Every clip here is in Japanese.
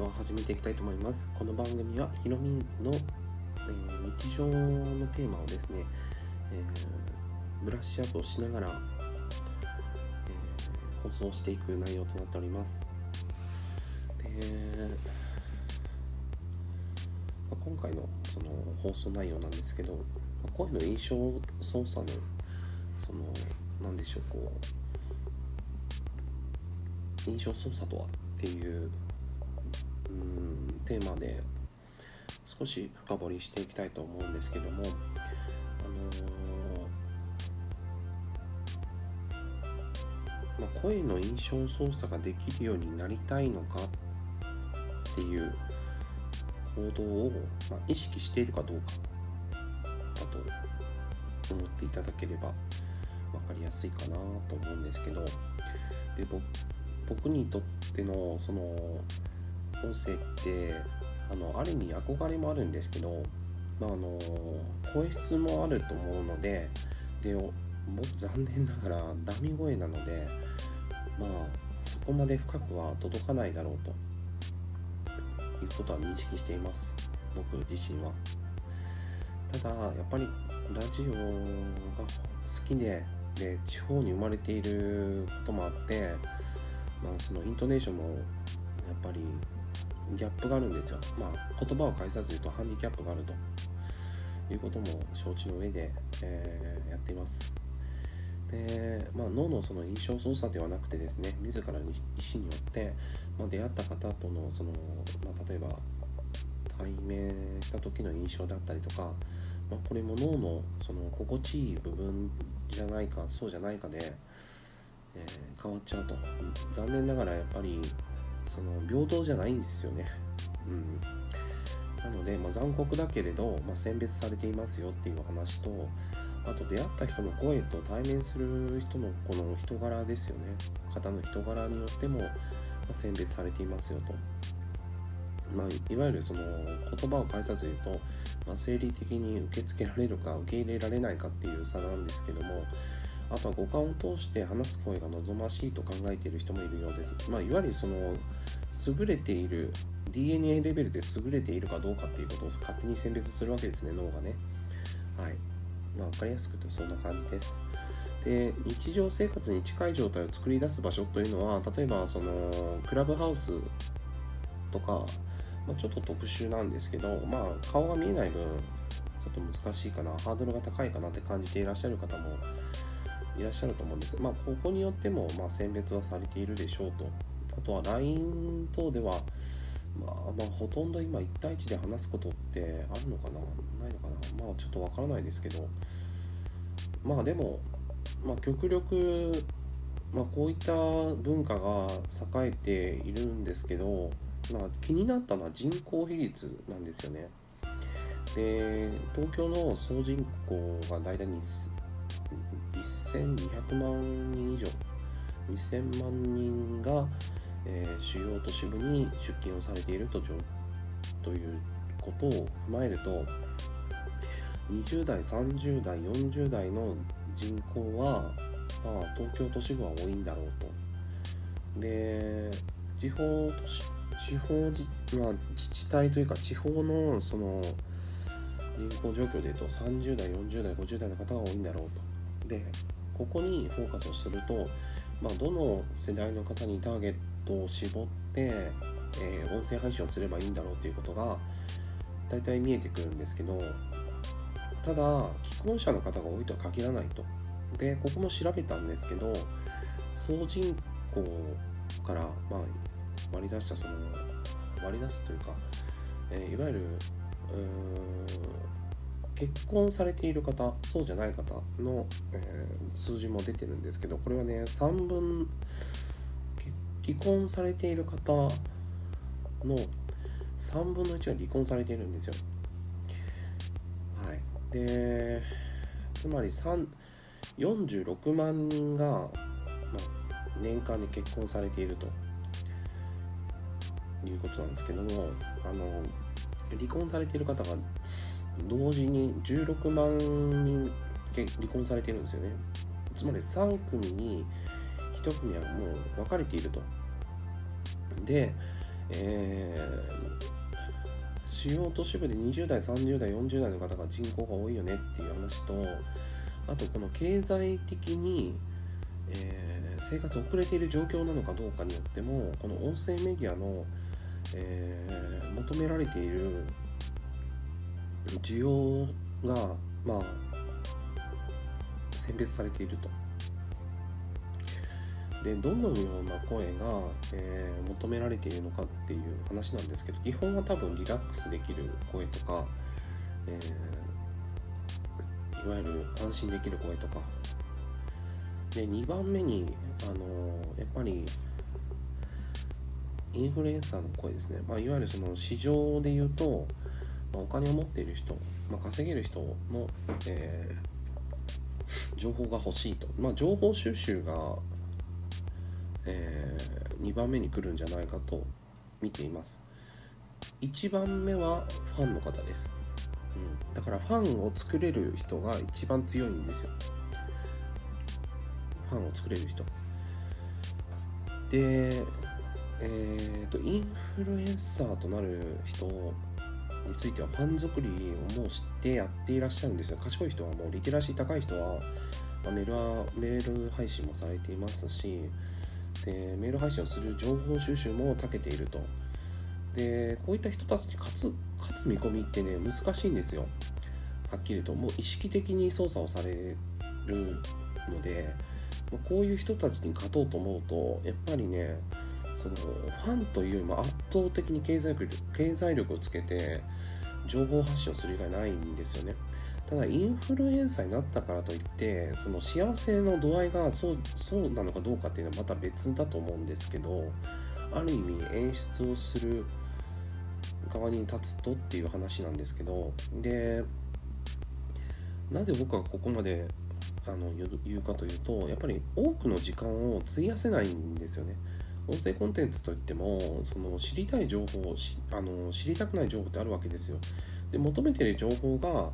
では始めていきたいと思います。この番組はひろみの、えー、日常のテーマをですね、えー、ブラッシュアップをしながら、えー、放送していく内容となっております。で、まあ、今回のその放送内容なんですけど、まあ、声の印象操作のその何でしょうこう印象操作とはっていううんテーマで少し深掘りしていきたいと思うんですけども、あのー、まあ、声の印象操作ができるようになりたいのかっていう行動を、まあ、意識しているかどうかだと思っていただければ分かりやすいかなと思うんですけどで僕にとってのその音声ってあのある意味憧れもあるんですけど、まあ、あの声質もあると思うのでで僕残念ながらダミ声なのでまあそこまで深くは届かないだろうということは認識しています。僕自身は。ただやっぱりラジオが好きでで地方に生まれていることもあってまあそのイントネーションもやっぱりギャップがあるんですよ。まあ、言葉を返さず言うとハンディキャップがあるということも承知の上で、えー、やっています。で、まあ、脳のその印象操作ではなくてですね、自らの意思によって、まあ、出会った方とのその、まあ、例えば対面した時の印象だったりとか、ま、これも脳のその心地いい部分じゃないかそうじゃないかで、えー、変わっちゃうと残念ながらやっぱりその平等じゃないんですよね。うん、なので、まあ、残酷だけれど、まあ、選別されていますよっていう話とあと出会った人の声と対面する人のこの人柄ですよね方の人柄によっても、まあ、選別されていますよと。まあ、いわゆるその言葉を返さず言うと、まあ、生理的に受け付けられるか受け入れられないかっていう差なんですけどもあとは五感を通して話す声が望ましいと考えている人もいるようです。まあ、いわゆるその優れている DNA レベルで優れているかどうかっていうことを勝手に選別するわけですね脳がね。はい。まあ、分かりやすく言うとそんな感じです。で日常生活に近い状態を作り出す場所というのは例えばそのクラブハウスとか、まあ、ちょっと特殊なんですけど、まあ、顔が見えない分ちょっと難しいかなハードルが高いかなって感じていらっしゃる方もいらっしゃると思うんです。まあ、ここによっても、まあ、選別はされているでしょうと。あとは LINE 等では、まあ、まあ、ほとんど今1対1で話すことってあるのかな？ないのかな？まあ、ちょっとわからないですけど、まあでも、まあ、極力、まあ、こういった文化が栄えているんですけど、まあ、気になったのは人口比率なんですよね。で東京の総人口が大体1200万人以上2000万人が、えー、主要都市部に出勤をされているとということを踏まえると20代30代40代の人口は、まあ、東京都市部は多いんだろうと。で地方都市地方自,、まあ、自治体というか地方のその人口状況でいうと30代40代50代の方が多いんだろうと。でここにフォーカスをすると、まあ、どの世代の方にターゲットを絞って、えー、音声配信をすればいいんだろうということが大体見えてくるんですけどただ既婚者の方が多いとは限らないと。でここも調べたんですけど総人口から、まあ、割り出したその割り出すというか、えー、いわゆる結婚されている方そうじゃない方の、えー、数字も出てるんですけどこれはね3分既婚されている方の3分の1が離婚されているんですよ。はい、でつまり46万人が、ま、年間で結婚されているということなんですけどもあの離婚されている方が同時に16万人離婚されているんですよね。つまり3組に1組はもう分かれていると。で、えー、主要都市部で20代30代40代の方が人口が多いよねっていう話とあとこの経済的に、えー、生活遅れている状況なのかどうかによってもこの音声メディアの、えー、求められている需要がまあ選別されていると。でどのような声が、えー、求められているのかっていう話なんですけど基本は多分リラックスできる声とか、えー、いわゆる安心できる声とかで2番目に、あのー、やっぱりインフルエンサーの声ですね、まあ、いわゆるその市場で言うと、ま、お金を持っている人、まあ、稼げる人の、え情報が欲しいと、まあ、情報収集がえー、2番目に来るんじゃないかと見ています。1番目はファンの方です、うん、だからファンを作れる人が一番強いんですよ。ファンを作れる人。でえーと、インフルエンサーとなる人についてはファン作りをもう知ってやっていらっしゃるんですよ。賢い人はもうリテラシー高い人は、まあ、メールはメール配信もされていますしでメール配信をする情報収集も長けていると。でこういった人たちに勝つ勝つ見込みってね難しいんですよ。はっきりと。もう意識的に操作をされるのでこういう人たちに勝とうと思うとやっぱりねそのファンというよりも圧倒的に経済力経済力をつけて情報発信をする以外ないんですよねただインフルエンサーになったからといってその幸せの度合いがそうそうなのかどうかっていうのはまた別だと思うんですけどある意味演出をする側に立つとっていう話なんですけどでなぜ僕はここまであの言うかというとやっぱり多くの時間を費やせないんですよね。音声コンテンツといってもその知りたい情報あの知りたくない情報ってあるわけですよ。で求めてる情報が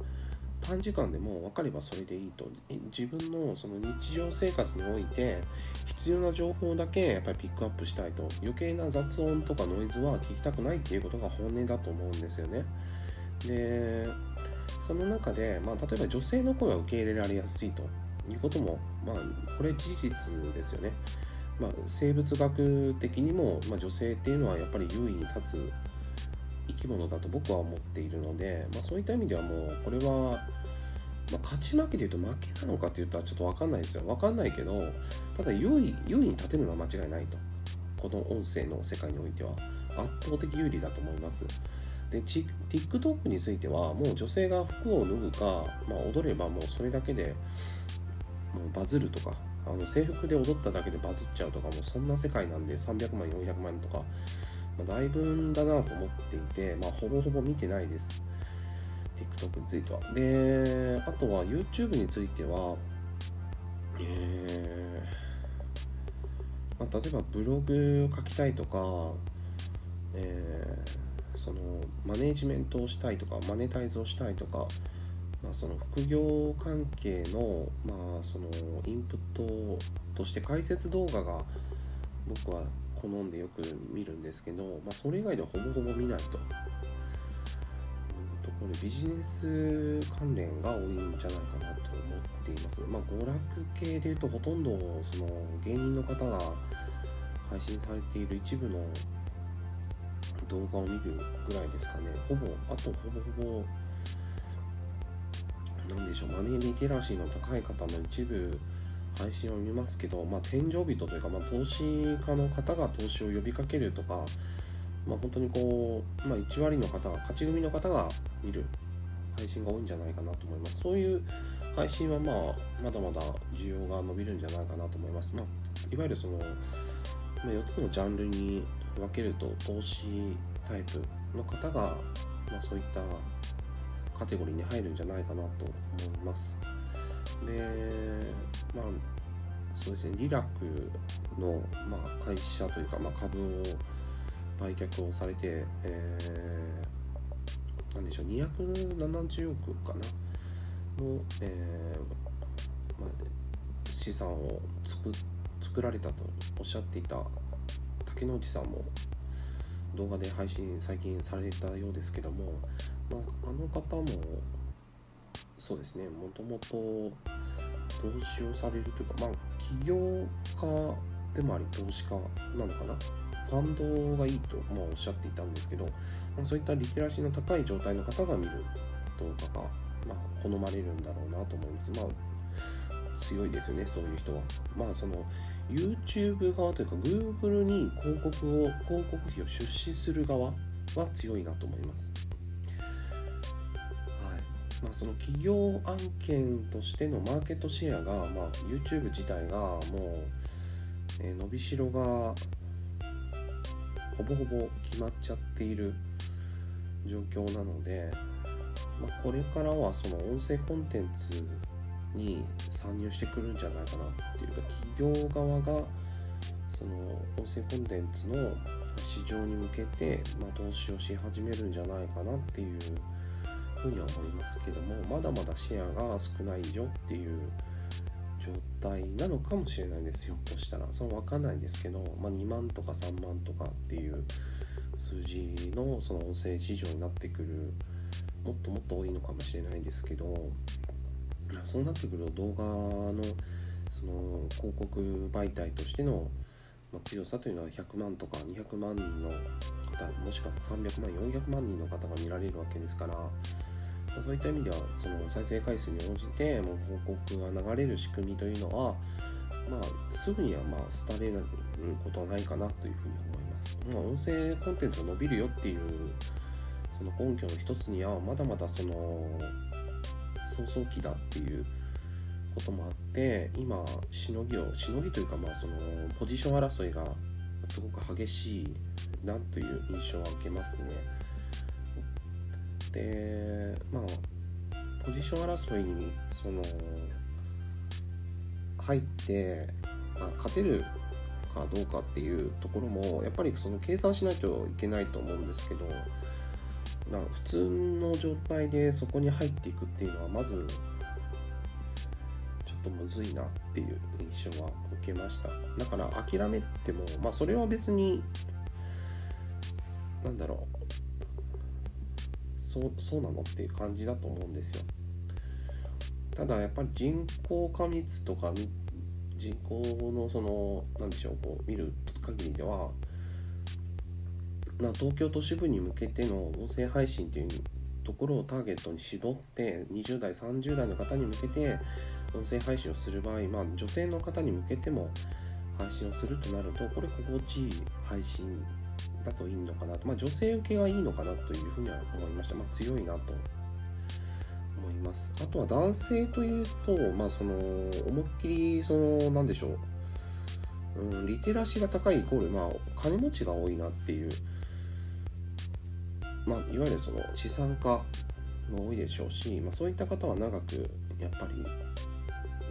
短時間でも分かればそれでいいと。自分のその日常生活において必要な情報だけやっぱりピックアップしたいと。余計な雑音とかノイズは聞きたくないっていうことが本音だと思うんですよね。でその中で、まあ、例えば女性の声は受け入れられやすいということも、まあ、これ事実ですよね、まあ、生物学的にも、まあ、女性っていうのはやっぱり優位に立つ生き物だと僕は思っているので、まあ、そういった意味ではもうこれは、ま、勝ち負けで言うと負けなのかって言ったらちょっと分かんないですよ。分かんないけどただ優位優位に立てるのは間違いないと。この音声の世界においては。圧倒的有利だと思います。で TikTok についてはもう女性が服を脱ぐか、まあ、踊ればもうそれだけでもうバズるとかあの制服で踊っただけでバズっちゃうとかもそんな世界なんで300万400万とかまあ、だいぶだなと思っていて、まあ、ほぼほぼ見てないです。TikTok については。で、あとは YouTube については、えーまあ、例えばブログを書きたいとか、えー、そのマネジメントをしたいとか、マネタイズをしたいとか、まあ、その副業関係の,、まあそのインプットとして解説動画が僕は好んでよく見るんですけど、まあ、それ以外ではほぼほぼ見ないと。ところビジネス関連が多いんじゃないかなと思っています。まあ、娯楽系でいうとほとんどその芸人の方が配信されている一部の動画を見るぐらいですかね。ほぼ、あとほぼほぼ、しょう、マネーリテラシーの高い方の一部配信を見ますけど、まあ、天井人というか、まあ、投資家の方が投資を呼びかけるとか、まあ、本当にこう、まあ、1割の方が勝ち組の方が見る配信が多いんじゃないかなと思います。そういう配信は、まあ、まだまだ需要が伸びるんじゃないかなと思います、まあ、いわゆるその、まあ、4つのジャンルに分けると投資タイプの方が、まあ、そういったカテゴリーに入るんじゃないかなと思います。でまあそうですねリラクの、まあ、会社というか、まあ、株を売却をされて、えー、なんでしょう270億かな？の、えーまあ、資産を作作られたとおっしゃっていた竹之内さんも動画で配信最近されたようですけども、まあ、あの方もそうですねもともと投資をされるというか、まあ、起業家でもあり投資家なのかな？ファンドがいいと、まあ、おっしゃっていたんですけど、まあ、そういったリテラシーの高い状態の方が見る動画が、まあ、好まれるんだろうなと思います。まあ、強いですよね、そういう人は。まあ、その YouTube 側というか Google に広告を広告費を出資する側は強いなと思います。はいまあ、その企業案件としてのマーケットシェアが、まあ、YouTube 自体がもう、えー、伸びしろがほぼほぼ決まっちゃっている状況なので、まあ、これからはその音声コンテンツに参入してくるんじゃないかなっていうか企業側がその音声コンテンツの市場に向けて、ま、投資をし始めるんじゃないかなっていうふうには思いますけどもまだまだシェアが少ないよっていう状態なのかもしれないですよ。としたらその分かんないんですけど、まあ、2万とか3万とかっていう数字のその音声市場になってくるもっともっと多いのかもしれないですけどそうなってくると動画のその広告媒体としての強さというのは100万とか200万人の方もしくは300万400万人の方が見られるわけですからそういった意味ではその再生回数に応じてもう広告が流れる仕組みというのは、まあ、すぐにはまあ廃れることはないかなというふうに思います。まあ、音声コンテンツが伸びるよっていうその根拠の一つにはまだまだその早々期だっていうこともあって今しのぎをしのぎというかまあそのポジション争いがすごく激しいなという印象は受けますね。でまあポジション争いにその入って、まあ、勝てるかどうかっていうところもやっぱりその計算しないといけないと思うんですけどな普通の状態でそこに入っていくっていうのはまずちょっとむずいなっていう印象は受けました。だから諦めてもまあそれは別になんだろう。そうそうなのっていう感じだと思うんですよ。ただやっぱり人口過密とか人口のその何でしょうこう見る限りではまあ、東京都市部に向けての音声配信というところをターゲットに絞って20代30代の方に向けて音声配信をする場合、まあ、女性の方に向けても配信をするとなるとこれ心地いい配信だといいのかなと、まあ、女性受けがいいのかなというふうには思いました、まあ、強いなと。思います。あとは男性というと、まあ、その思いっきりその何でしょう、うん、リテラシーが高いイコール、まあ、金持ちが多いなっていうまあ、いわゆるその資産家も多いでしょうし、まあ、そういった方は長くやっぱり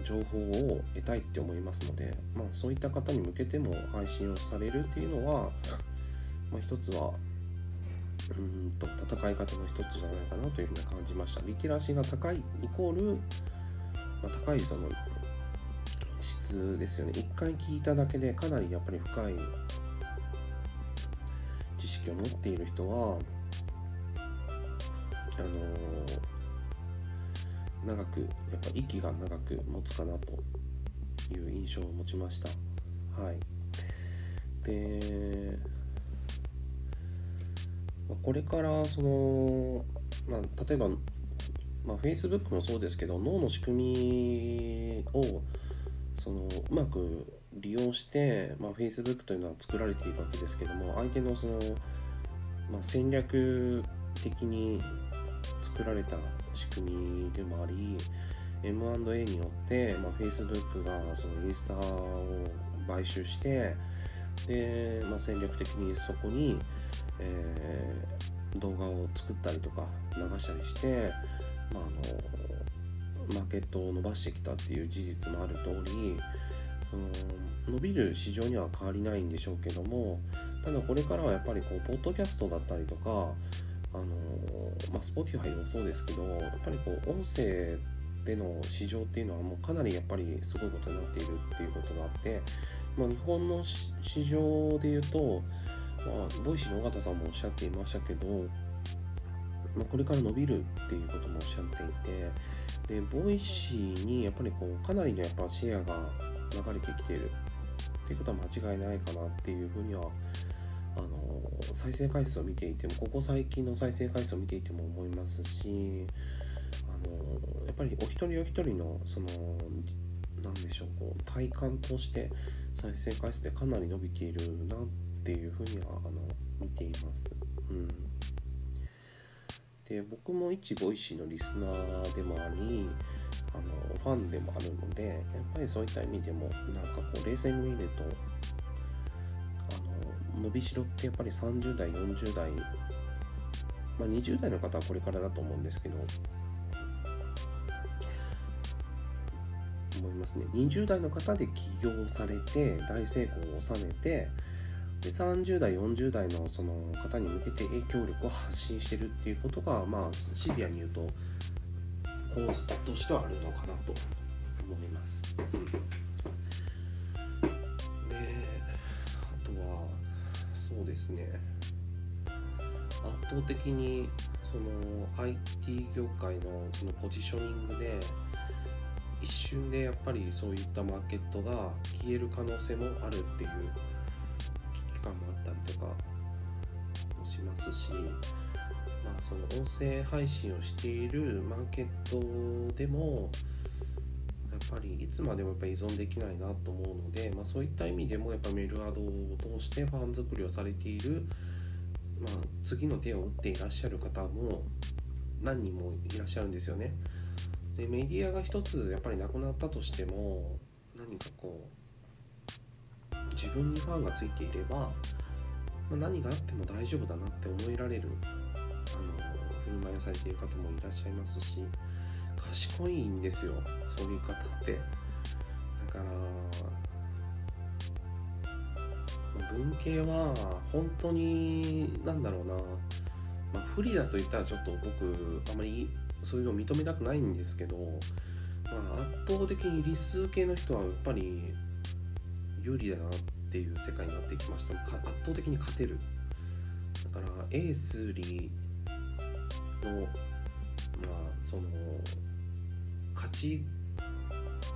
情報を得たいって思いますので、まあ、そういった方に向けても配信をされるっていうのは、まあ、一つはうんと戦い方の一つじゃないかなというふうに感じました。リテラシーが高いイコール、まあ、高いその質ですよね。一回聞いただけでかなりやっぱり深い知識を持っている人はあのー、長くやっぱ息が長く持つかなという印象を持ちました。はい。で、まこれからその、まあ、例えば、まあ、Facebook もそうですけど脳の仕組みをそのうまく利用して、まあ、Facebook というのは作られているわけですけども相手のその、まあ、戦略的に作られた仕組みでもあり M&A によって、まあ、Facebook がそのインスタを買収してで、まあ、戦略的にそこに、えー、動画を作ったりとか流したりして、まあ、あのマーケットを伸ばしてきたっていう事実もある通りその伸びる市場には変わりないんでしょうけどもただこれからはやっぱりこうポッドキャストだったりとかあのまあ、Spotify でもそうですけどやっぱりこう音声での市場っていうのはもうかなりやっぱりすごいことになっているっていうことがあって、まあ、日本の市場でいうと、まあ、 Voicy の緒方さんもおっしゃっていましたけど、まあ、これから伸びるっていうこともおっしゃっていてで Voicy にやっぱりこうかなりのやっぱシェアが流れてきているっていうことは間違いないかなっていうふうには思あの再生回数を見ていてもここ最近の再生回数を見ていても思いますしあのやっぱりお一人お一人のその何でしょうこう体感として再生回数でかなり伸びているなっていうふうにはあの見ています。うんで僕も一 Voicy のリスナーでもありあのファンでもあるのでやっぱりそういった意味でもなんかこう冷静に見ると伸びしろってやっぱり30代40代、まあ、20代の方はこれからだと思うんですけど思いますね20代の方で起業されて大成功を収めてで30代40代のその方に向けて影響力を発信してるっていうことがまあシビアに言うと構図としてはあるのかなと思います。であそうですね。圧倒的にその IT 業界のそのポジショニングで一瞬でやっぱりそういったマーケットが消える可能性もあるっていう危機感もあったりとかもしますし、まあ、その音声配信をしているマーケットでもぱりいつまでもやっぱ依存できないなと思うので、まあ、そういった意味でもやっぱメルアドを通してファン作りをされている、まあ、次の手を打っていらっしゃる方も何人もいらっしゃるんですよね。でメディアが一つやっぱりなくなったとしても何かこう自分にファンがついていれば、まあ、何があっても大丈夫だなって思えられるあの振る舞いをされている方もいらっしゃいますし賢いんですよそういう方って。だから文系は本当になんだろうな、まあ、不利だと言ったらちょっと僕あまりそういうのを認めたくないんですけど、まあ、圧倒的に理数系の人はやっぱり有利だなっていう世界になってきました。圧倒的に勝てる。だからエースリーのまあその勝ち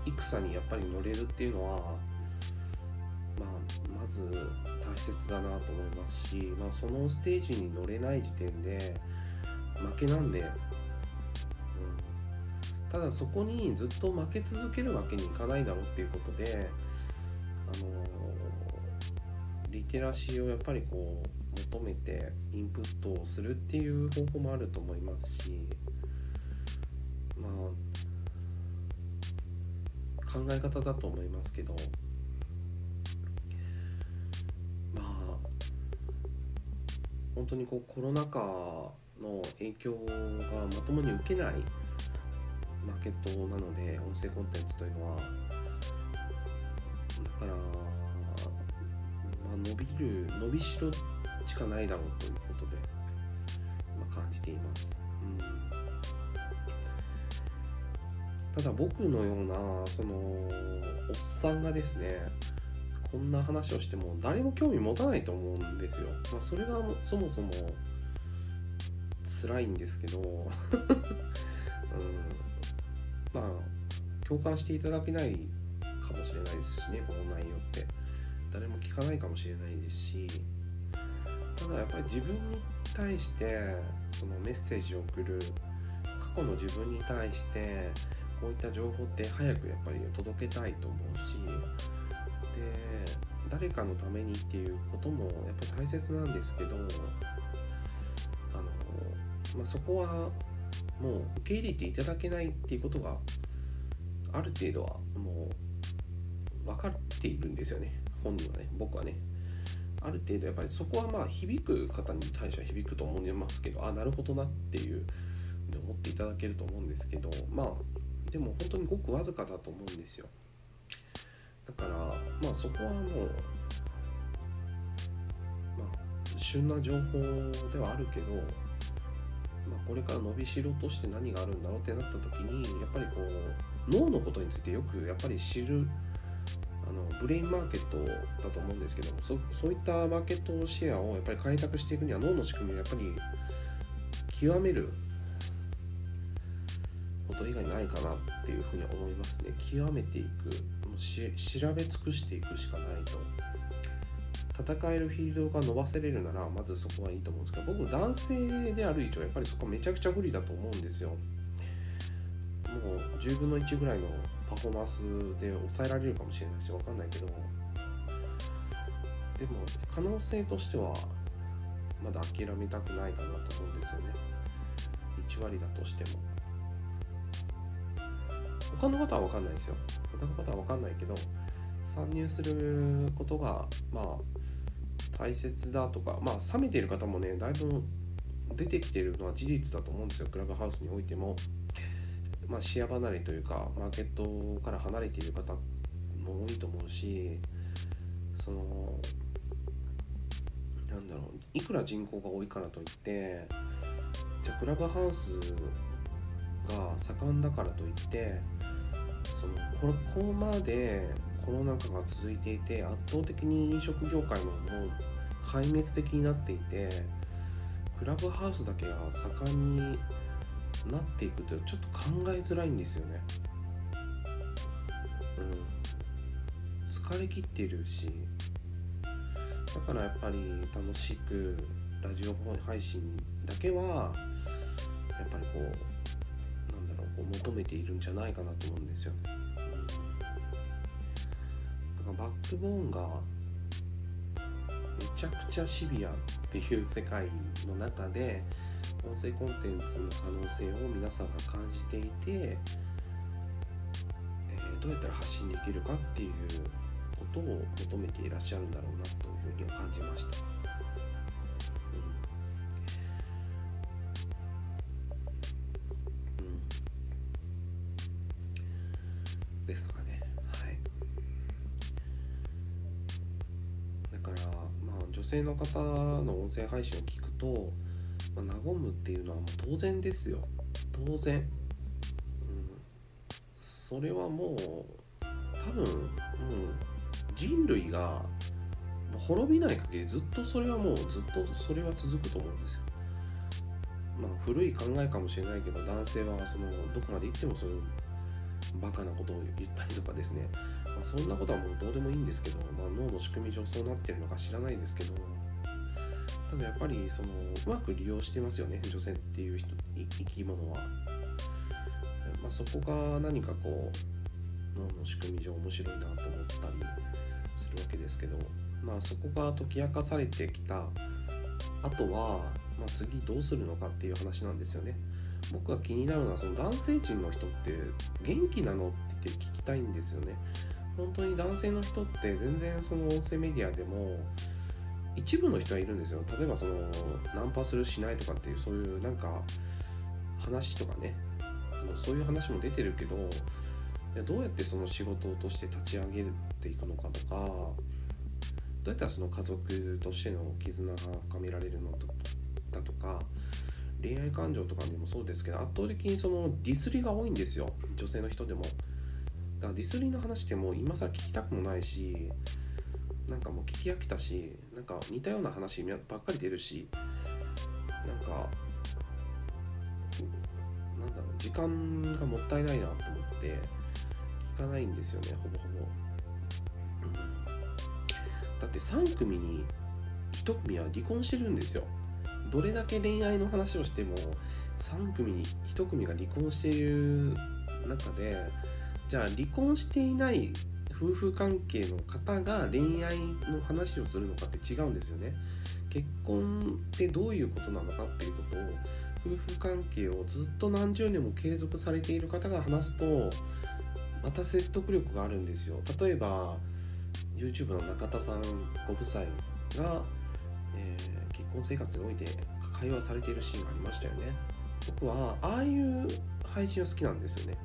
戦にやっぱり乗れるっていうのは、まあ、まず大切だなと思いますし、まあ、そのステージに乗れない時点で負けなんでうん。ただそこにずっと負け続けるわけにいかないだろうっていうことであのリテラシーをやっぱりこう求めてインプットをするっていう方法もあると思いますしまあ考え方だと思いますけどまあ本当にこうコロナ禍の影響がまともに受けないマーケットなので音声コンテンツというのはだから、まあ、伸びる伸びしろしかないだろうということで、まあ、感じています、うん、ただ僕のようなそのおっさんがですねこんな話をしても誰も興味持たないと思うんですよ、まあ、それがそもそも辛いんですけど、うん。まあ共感していただけないかもしれないですしねこの内容って。誰も聞かないかもしれないですしただやっぱり自分に対してそのメッセージを送る過去の自分に対してこういった情報って早くやっぱり届けたいと思うしで誰かのためにっていうこともやっぱり大切なんですけどあの、まあ、そこはもう受け入れていただけないっていうことがある程度はもう分かっているんですよね。本人はね僕はね。ある程度やっぱりそこはまあ響く方に対しては響くと思いますけどあなるほどなっていう思っていただけると思うんですけどまあでも本当にごくわずかだと思うんですよ。だからまあそこはもうまあ旬な情報ではあるけどまあ、これから伸びしろとして何があるんだろうってなった時にやっぱりこう脳のことについてよくやっぱり知るあのブレインマーケットだと思うんですけどもそそういったマーケットシェアをやっぱり開拓していくには脳の仕組みをやっぱり極めること以外ないかなっていうふうに思いますね。極めていくもう調べ尽くしていくしかないと。戦えるフィールドが伸ばせれるならまずそこはいいと思うんですけど僕男性である以上やっぱりそこめちゃくちゃ不利だと思うんですよ。もう10分の1ぐらいのパフォーマンスで抑えられるかもしれないし分かんないけど。でも可能性としてはまだ諦めたくないかなと思うんですよね。1割だとしても。他の方は分かんないですよ。他の方は分かんないけど参入することがまあ大切だとかまあ冷めている方もねだいぶ出てきているのは事実だと思うんですよ。クラブハウスにおいても。まあ視野離れというかマーケットから離れている方も多いと思うしそのなんだろういくら人口が多いからといってじゃあクラブハウスが盛んだからといってそのここまでコロナ禍が続いていて圧倒的に飲食業界ももう壊滅的になっていてクラブハウスだけが盛んになっていくとちょっと考えづらいんですよね。うん、疲れ切っているしだからやっぱり楽しくラジオ配信だけはやっぱりこうなんだろうこう求めているんじゃないかなと思うんですよ。だからバックボーンがめちゃくちゃシビアっていう世界の中で音声コンテンツの可能性を皆さんが感じていて、えー、どうやったら発信できるかっていうことを求めていらっしゃるんだろうなというふうには感じました。ですかね。はい。だからまあ女性の方の音声配信を聞くとまあ、和むっていうのはもう当然ですよ。当然、うん、それはもう多分も、う、人類が滅びない限りずっとそれはもうずっとそれは続くと思うんですよ。まあ古い考えかもしれないけど男性はそのどこまで行ってもそういうバカなことを言ったりとかですね、まあ、そんなことはもうどうでもいいんですけど、まあ、脳の仕組み上そうなってるのか知らないですけど。ただやっぱりそのうまく利用してますよね女性っていう人生き物は、まあ、そこが何かこう脳の仕組み上面白いなと思ったりするわけですけど。まあそこが解き明かされてきたあとは、まあ、次どうするのかっていう話なんですよね。僕が気になるのはその男性陣の人って元気なのって聞きたいんですよね。本当に男性の人って全然その音声メディアでも一部の人はいるんですよ。例えばそのナンパするしないとかっていうそういうなんか話とかね。そういう話も出てるけどどうやってその仕事として立ち上げていくのかとかどうやったらその家族としての絆が深められるのだとか恋愛感情とかでもそうですけど圧倒的にそのディスりが多いんですよ。女性の人でも。だからディスりの話ってもう今更聞きたくもないしなんかもう聞き飽きたしなんか似たような話ばっかり出るしなんかなんだろう時間がもったいないなと思って聞かないんですよねほぼほぼ、だって3組に1組は離婚してるんですよ。どれだけ恋愛の話をしても3組に1組が離婚している中でじゃあ離婚していない夫婦関係の方が恋愛の話をするのかって違うんですよね。結婚ってどういうことなのかっていうことを夫婦関係をずっと何十年も継続されている方が話すとまた説得力があるんですよ。例えば YouTube の中田さんご夫妻が、えー、結婚生活において会話されているシーンがありましたよね。僕はああいう配信は好きなんですよね、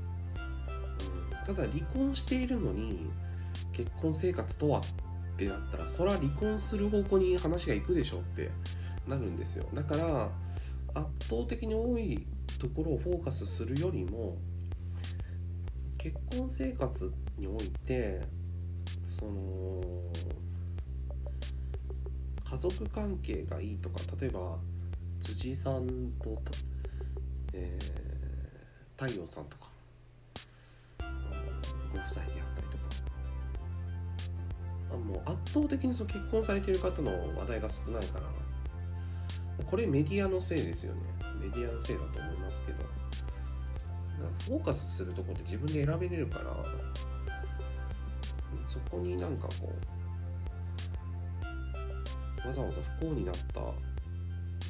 うん、ただ離婚しているのに結婚生活とはってなったらそれは離婚する方向に話がいくでしょってなるんですよ。だから圧倒的に多いところをフォーカスするよりも結婚生活においてその家族関係がいいとか例えば辻さんと、えー、太陽さんとかご夫妻であったりとか。あもう圧倒的にその結婚されている方の話題が少ないからこれメディアのせいですよね。メディアのせいだと思いますけど。フォーカスするとこって自分で選べれるからそこになんかこうわざわざ不幸になった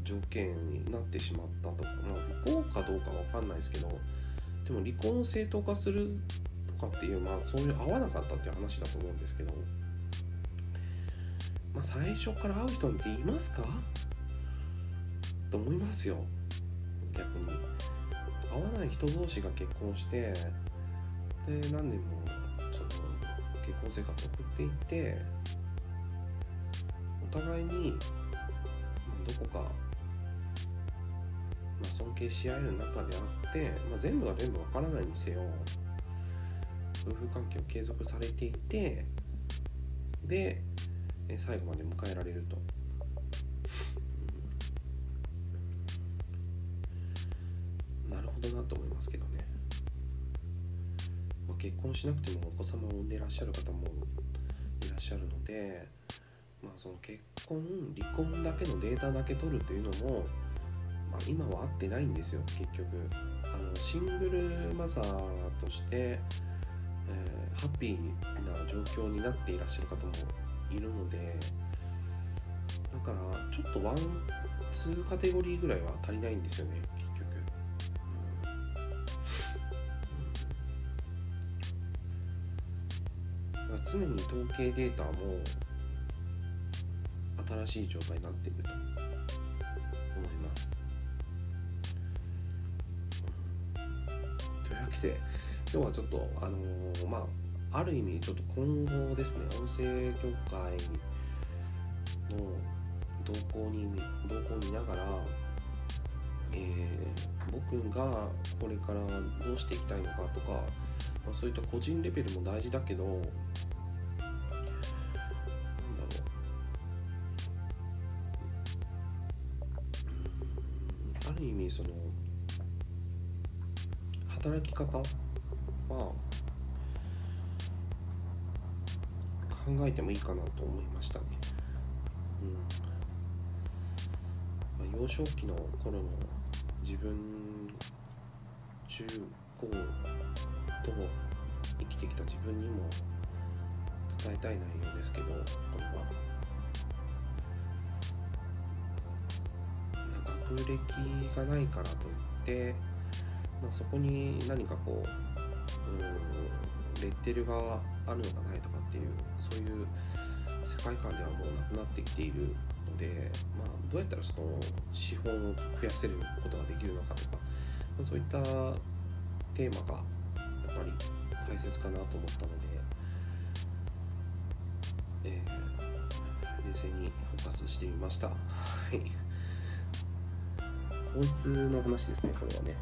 条件になってしまったとか、まあ、不幸かどうかわかんないですけどでも離婚を正当化するとかっていうまあそういう合わなかったっていう話だと思うんですけど、まあ、最初から会う人っていますか？と思いますよ。逆に。合わない人同士が結婚してで何年もその結婚生活を送っていってお互いにどこか、まあ、尊敬し合える中であって、まあ、全部が全部わからないにせよ夫婦関係を継続されていてで最後まで迎えられると。なるほどなと思いますけどね。まあ、結婚しなくてもお子様を産んでいらっしゃる方もいらっしゃるので、まあ、その結婚離婚だけのデータだけ取るというのも、まあ、今は合ってないんですよ結局。あのシングルマザーとして、えー、ハッピーな状況になっていらっしゃる方もいるのでだからちょっと one two カテゴリーぐらいは足りないんですよね結局、うん、常に統計データも新しい状態になっていると思います。というわけで今日はちょっとあのー、まあある意味ちょっと今後ですね音声業界の動向に動向を見ながら、えー、僕がこれからどうしていきたいのかとか、まあ、そういった個人レベルも大事だけど働き方は考えてもいいかなと思いましたね。うんまあ、幼少期の頃の自分中高と生きてきた自分にも伝えたい内容ですけどこれは。学歴がないからといって、まあ、そこに何かこう、うん、レッテルがあるのかないとかっていうそういう世界観ではもうなくなってきているので、まあ、どうやったらその資本を増やせることができるのかとか、まあ、そういったテーマがやっぱり大切かなと思ったので、えー、冷静にフォーカスしてみました。はい本質の話ですねこれはね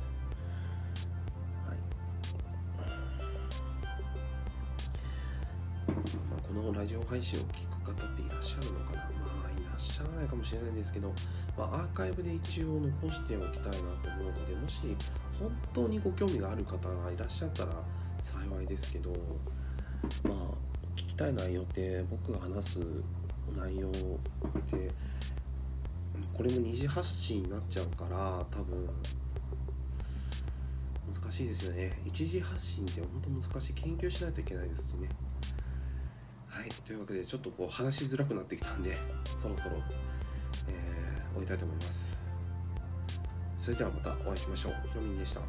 このラジオ配信を聞く方っていらっしゃるのかな。まあいらっしゃらないかもしれないんですけど、まあ、アーカイブで一応残しておきたいなと思うのでもし本当にご興味がある方がいらっしゃったら幸いですけどまあ聞きたい内容って僕が話す内容ってこれも二次発信になっちゃうから多分難しいですよね。一次発信って本当難しい。研究しないといけないですしね。はいというわけでちょっとこう話しづらくなってきたんでそろそろ、えー、終えたいと思います。それではまたお会いしましょう。ひろみんでした。